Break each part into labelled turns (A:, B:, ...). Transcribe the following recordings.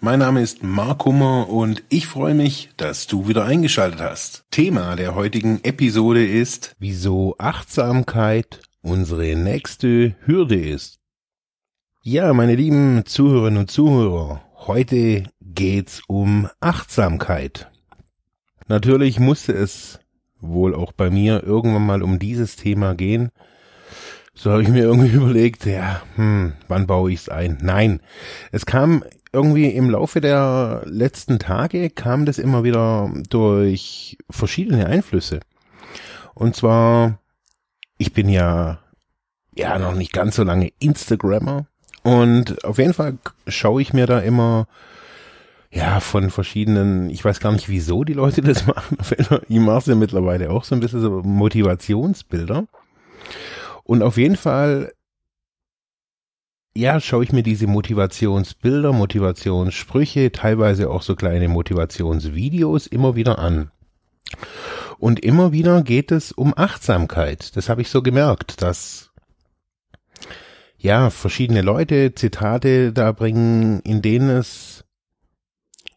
A: Mein Name ist Mark Hummer und ich freue mich, dass du wieder eingeschaltet hast. Thema der heutigen Episode ist, wieso Achtsamkeit unsere nächste Hürde ist. Ja, meine lieben Zuhörerinnen und Zuhörer, heute geht's um Achtsamkeit. Natürlich musste es wohl auch bei mir irgendwann mal um dieses Thema gehen. So habe ich mir irgendwie überlegt, ja, hm, wann baue ich's ein? Nein, es kam irgendwie im Laufe der letzten Tage kam das immer wieder durch verschiedene Einflüsse. Und zwar, ich bin ja ja noch nicht ganz so lange Instagrammer und auf jeden Fall schaue ich mir da immer ja, von verschiedenen, ich weiß gar nicht, wieso die Leute das machen. Ich mache es ja mittlerweile auch so ein bisschen so Motivationsbilder. Und auf jeden Fall, ja, schaue ich mir diese Motivationsbilder, Motivationssprüche, teilweise auch so kleine Motivationsvideos immer wieder an. Und immer wieder geht es um Achtsamkeit. Das habe ich so gemerkt, dass ja, verschiedene Leute Zitate da bringen, in denen es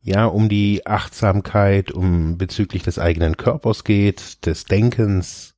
A: ja um die Achtsamkeit, um bezüglich des eigenen Körpers geht, des Denkens,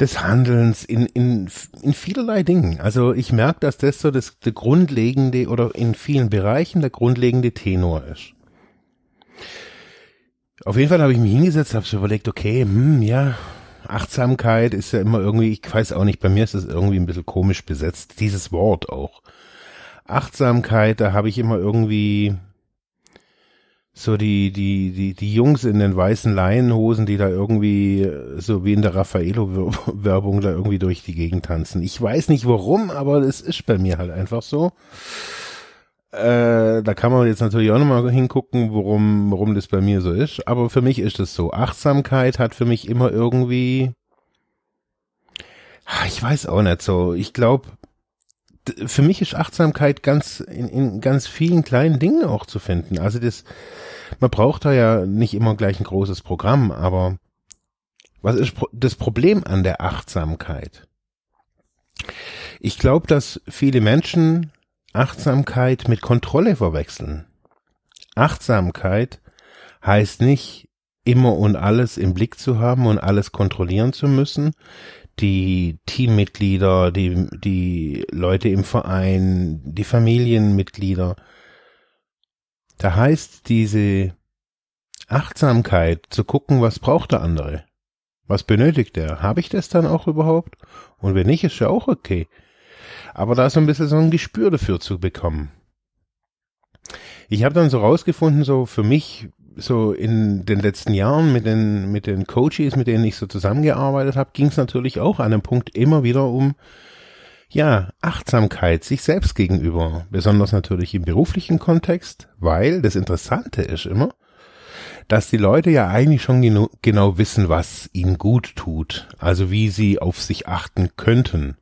A: des Handelns in, in, in vielerlei Dingen. Also ich merke, dass das so das, der grundlegende oder in vielen Bereichen der grundlegende Tenor ist. Auf jeden Fall habe ich mich hingesetzt, habe so überlegt, okay, hm, ja, Achtsamkeit ist ja immer irgendwie, ich weiß auch nicht, bei mir ist es irgendwie ein bisschen komisch besetzt, dieses Wort auch. Achtsamkeit, da habe ich immer irgendwie so die, die, die, die Jungs in den weißen Leinenhosen, die da irgendwie, so wie in der Raffaello-Werbung, da irgendwie durch die Gegend tanzen. Ich weiß nicht warum, aber es ist bei mir halt einfach so. Äh, da kann man jetzt natürlich auch nochmal hingucken, warum, warum das bei mir so ist. Aber für mich ist es so. Achtsamkeit hat für mich immer irgendwie, ah, ich weiß auch nicht so. Ich glaube, für mich ist Achtsamkeit ganz in, in ganz vielen kleinen Dingen auch zu finden. Also das, man braucht da ja nicht immer gleich ein großes Programm, aber was ist das Problem an der Achtsamkeit? Ich glaube, dass viele Menschen Achtsamkeit mit Kontrolle verwechseln. Achtsamkeit heißt nicht immer und alles im Blick zu haben und alles kontrollieren zu müssen. Die Teammitglieder, die, die Leute im Verein, die Familienmitglieder. Da heißt diese Achtsamkeit zu gucken, was braucht der andere? Was benötigt er? Habe ich das dann auch überhaupt? Und wenn nicht, ist ja auch okay aber da so ein bisschen so ein Gespür dafür zu bekommen. Ich habe dann so rausgefunden, so für mich, so in den letzten Jahren mit den, mit den Coaches, mit denen ich so zusammengearbeitet habe, ging es natürlich auch an einem Punkt immer wieder um, ja, Achtsamkeit sich selbst gegenüber, besonders natürlich im beruflichen Kontext, weil das Interessante ist immer, dass die Leute ja eigentlich schon genau, genau wissen, was ihnen gut tut, also wie sie auf sich achten könnten.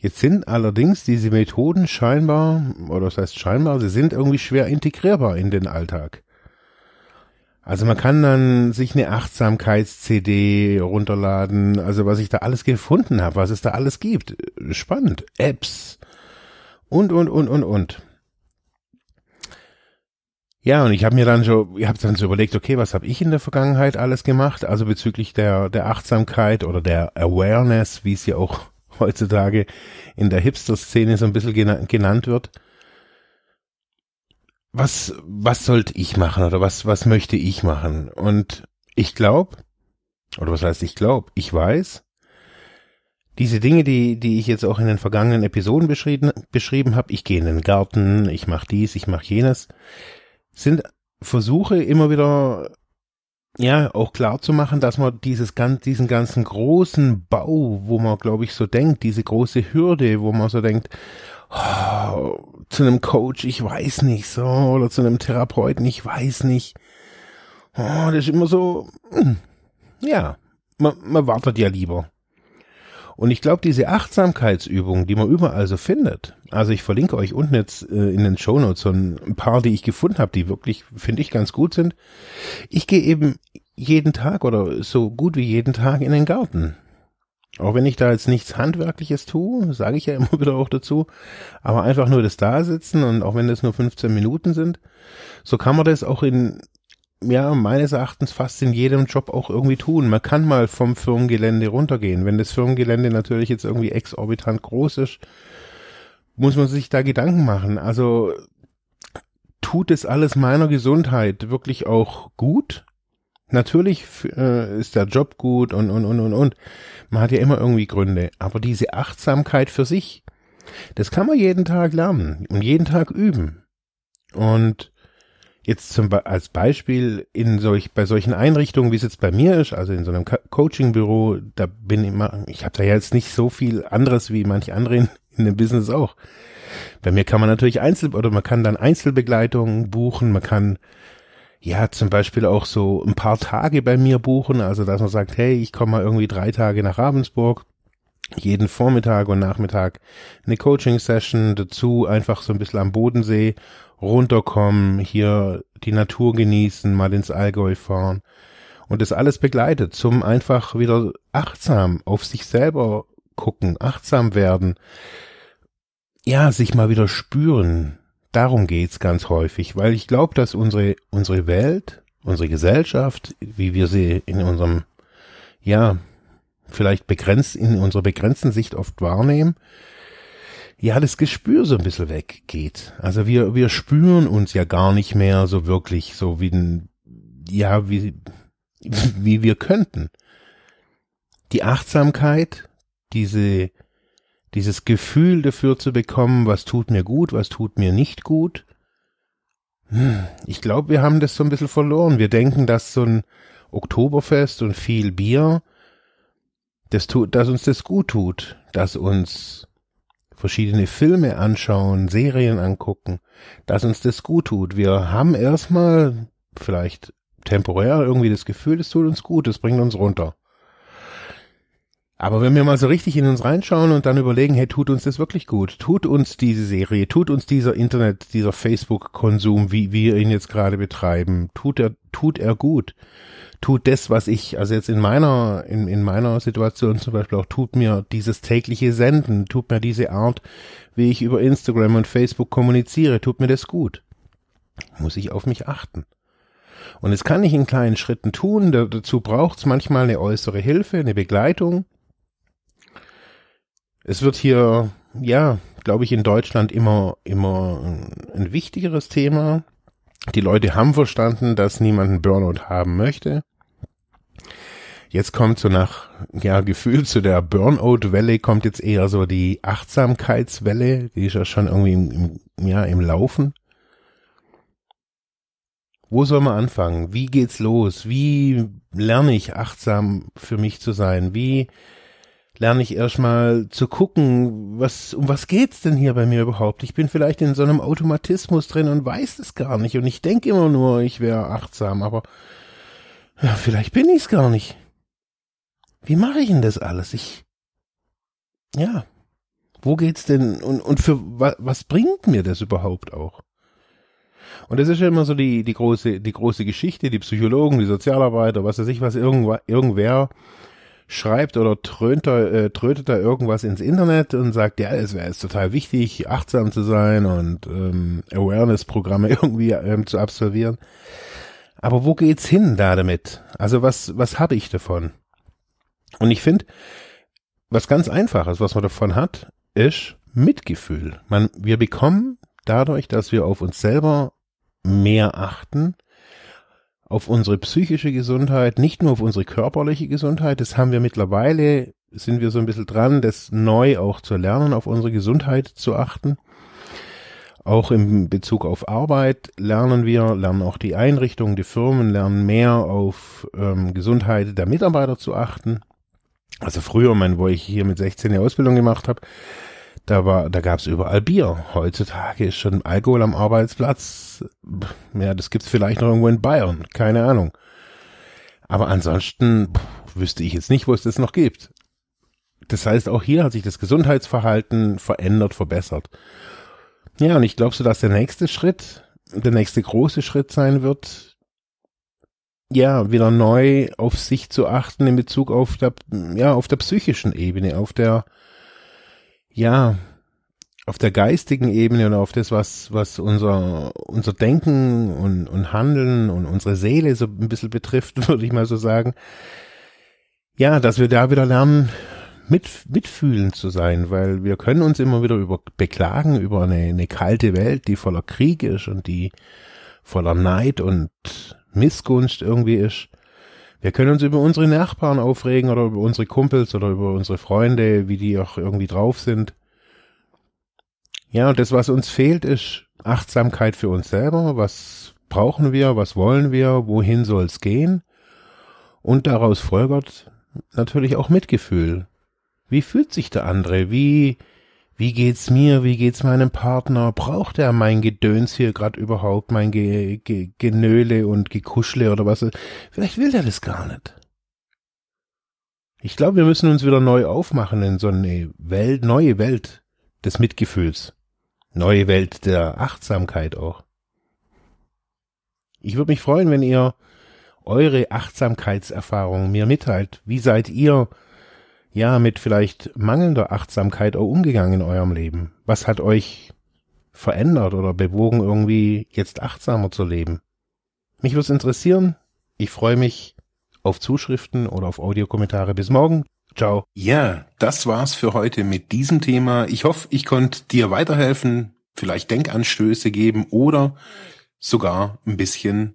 A: Jetzt sind allerdings diese Methoden scheinbar, oder das heißt scheinbar, sie sind irgendwie schwer integrierbar in den Alltag. Also man kann dann sich eine Achtsamkeits-CD runterladen, also was ich da alles gefunden habe, was es da alles gibt. Spannend. Apps und, und, und, und, und. Ja, und ich habe mir dann so, ich habe dann so überlegt, okay, was habe ich in der Vergangenheit alles gemacht? Also bezüglich der, der Achtsamkeit oder der Awareness, wie es ja auch heutzutage in der Hipster-Szene so ein bisschen genannt wird. Was, was sollte ich machen oder was, was möchte ich machen? Und ich glaube, oder was heißt ich glaube, ich weiß, diese Dinge, die, die ich jetzt auch in den vergangenen Episoden beschrieben, beschrieben habe, ich gehe in den Garten, ich mache dies, ich mache jenes, sind Versuche immer wieder ja, auch klar zu machen, dass man dieses ganz, diesen ganzen großen Bau, wo man, glaube ich, so denkt, diese große Hürde, wo man so denkt, oh, zu einem Coach, ich weiß nicht so, oder zu einem Therapeuten, ich weiß nicht. Oh, das ist immer so, hm, ja, man, man wartet ja lieber. Und ich glaube, diese Achtsamkeitsübungen, die man überall so findet, also ich verlinke euch unten jetzt äh, in den Show Notes so ein paar, die ich gefunden habe, die wirklich, finde ich, ganz gut sind. Ich gehe eben jeden Tag oder so gut wie jeden Tag in den Garten. Auch wenn ich da jetzt nichts Handwerkliches tue, sage ich ja immer wieder auch dazu, aber einfach nur das Dasitzen und auch wenn das nur 15 Minuten sind, so kann man das auch in, ja, meines Erachtens fast in jedem Job auch irgendwie tun. Man kann mal vom Firmengelände runtergehen. Wenn das Firmengelände natürlich jetzt irgendwie exorbitant groß ist, muss man sich da Gedanken machen. Also tut es alles meiner Gesundheit wirklich auch gut? Natürlich äh, ist der Job gut und, und, und, und, und. Man hat ja immer irgendwie Gründe. Aber diese Achtsamkeit für sich, das kann man jeden Tag lernen und jeden Tag üben. Und jetzt zum als Beispiel in solch bei solchen Einrichtungen, wie es jetzt bei mir ist, also in so einem Coaching-Büro, da bin ich immer, ich habe da jetzt nicht so viel anderes wie manche andere in, in dem Business auch. Bei mir kann man natürlich Einzel oder man kann dann Einzelbegleitungen buchen, man kann ja, zum Beispiel auch so ein paar Tage bei mir buchen, also dass man sagt, hey, ich komme mal irgendwie drei Tage nach Ravensburg, jeden Vormittag und Nachmittag eine Coaching-Session dazu, einfach so ein bisschen am Bodensee runterkommen, hier die Natur genießen, mal ins Allgäu fahren. Und das alles begleitet zum einfach wieder achtsam auf sich selber gucken, achtsam werden, ja, sich mal wieder spüren, darum geht's ganz häufig, weil ich glaube, dass unsere, unsere Welt, unsere Gesellschaft, wie wir sie in unserem, ja, vielleicht begrenzt, in unserer begrenzten Sicht oft wahrnehmen, ja, das Gespür so ein bisschen weggeht. Also wir, wir spüren uns ja gar nicht mehr so wirklich, so wie, ja, wie, wie wir könnten. Die Achtsamkeit, diese, dieses Gefühl dafür zu bekommen, was tut mir gut, was tut mir nicht gut. Hm, ich glaube, wir haben das so ein bisschen verloren. Wir denken, dass so ein Oktoberfest und viel Bier, das tut, dass uns das gut tut, dass uns verschiedene Filme anschauen, Serien angucken, dass uns das gut tut. Wir haben erstmal vielleicht temporär irgendwie das Gefühl, das tut uns gut, das bringt uns runter. Aber wenn wir mal so richtig in uns reinschauen und dann überlegen, hey, tut uns das wirklich gut? Tut uns diese Serie, tut uns dieser Internet, dieser Facebook-Konsum, wie wir ihn jetzt gerade betreiben, tut er, tut er gut? Tut das, was ich, also jetzt in meiner, in, in meiner Situation zum Beispiel auch, tut mir dieses tägliche Senden, tut mir diese Art, wie ich über Instagram und Facebook kommuniziere, tut mir das gut? Muss ich auf mich achten? Und es kann ich in kleinen Schritten tun, dazu braucht es manchmal eine äußere Hilfe, eine Begleitung, es wird hier, ja, glaube ich, in Deutschland immer, immer ein wichtigeres Thema. Die Leute haben verstanden, dass niemand einen Burnout haben möchte. Jetzt kommt so nach, ja, Gefühl zu der Burnout-Welle kommt jetzt eher so die Achtsamkeitswelle, die ist ja schon irgendwie im, im, ja, im Laufen. Wo soll man anfangen? Wie geht's los? Wie lerne ich achtsam für mich zu sein? Wie lerne ich erstmal zu gucken, was, um was geht's denn hier bei mir überhaupt? Ich bin vielleicht in so einem Automatismus drin und weiß es gar nicht und ich denke immer nur, ich wäre achtsam, aber ja, vielleicht bin ich's gar nicht. Wie mache ich denn das alles? Ich, ja, wo geht's denn und, und für was, was bringt mir das überhaupt auch? Und das ist ja immer so die, die große, die große Geschichte, die Psychologen, die Sozialarbeiter, was weiß ich, was irgendwer, irgendwer schreibt oder trönt da, äh, trötet da irgendwas ins Internet und sagt, ja, es wäre total wichtig, achtsam zu sein und ähm, Awareness-Programme irgendwie ähm, zu absolvieren. Aber wo geht's hin da damit? Also was, was habe ich davon? Und ich finde, was ganz einfaches, was man davon hat, ist Mitgefühl. Man, wir bekommen dadurch, dass wir auf uns selber mehr achten, auf unsere psychische Gesundheit, nicht nur auf unsere körperliche Gesundheit. Das haben wir mittlerweile, sind wir so ein bisschen dran, das neu auch zu lernen, auf unsere Gesundheit zu achten. Auch im Bezug auf Arbeit lernen wir, lernen auch die Einrichtungen, die Firmen lernen mehr auf ähm, Gesundheit der Mitarbeiter zu achten. Also früher, mein, wo ich hier mit 16 eine Ausbildung gemacht habe, da war, da gab's überall Bier. Heutzutage ist schon Alkohol am Arbeitsplatz. Ja, das gibt's vielleicht noch irgendwo in Bayern. Keine Ahnung. Aber ansonsten pff, wüsste ich jetzt nicht, wo es das noch gibt. Das heißt, auch hier hat sich das Gesundheitsverhalten verändert, verbessert. Ja, und ich glaube so, dass der nächste Schritt, der nächste große Schritt sein wird, ja, wieder neu auf sich zu achten in Bezug auf der, ja, auf der psychischen Ebene, auf der, ja, auf der geistigen Ebene oder auf das, was, was unser, unser Denken und, und Handeln und unsere Seele so ein bisschen betrifft, würde ich mal so sagen. Ja, dass wir da wieder lernen, mit, mitfühlend zu sein, weil wir können uns immer wieder über beklagen über eine, eine kalte Welt, die voller Krieg ist und die voller Neid und Missgunst irgendwie ist. Wir können uns über unsere Nachbarn aufregen oder über unsere Kumpels oder über unsere Freunde, wie die auch irgendwie drauf sind. Ja, und das, was uns fehlt, ist Achtsamkeit für uns selber. Was brauchen wir? Was wollen wir? Wohin soll es gehen? Und daraus folgert natürlich auch Mitgefühl. Wie fühlt sich der andere? Wie, wie geht's mir? Wie geht's meinem Partner? Braucht er mein Gedöns hier gerade überhaupt? Mein Ge Ge Genöle und Gekuschle oder was? Vielleicht will er das gar nicht. Ich glaube, wir müssen uns wieder neu aufmachen in so eine Welt, neue Welt des Mitgefühls. Neue Welt der Achtsamkeit auch. Ich würde mich freuen, wenn ihr eure Achtsamkeitserfahrungen mir mitteilt. Wie seid ihr ja, mit vielleicht mangelnder Achtsamkeit auch umgegangen in eurem Leben? Was hat euch verändert oder bewogen, irgendwie jetzt achtsamer zu leben? Mich würde es interessieren. Ich freue mich auf Zuschriften oder auf Audiokommentare. Bis morgen. Ciao.
B: Ja, das war's für heute mit diesem Thema. Ich hoffe, ich konnte dir weiterhelfen, vielleicht Denkanstöße geben oder sogar ein bisschen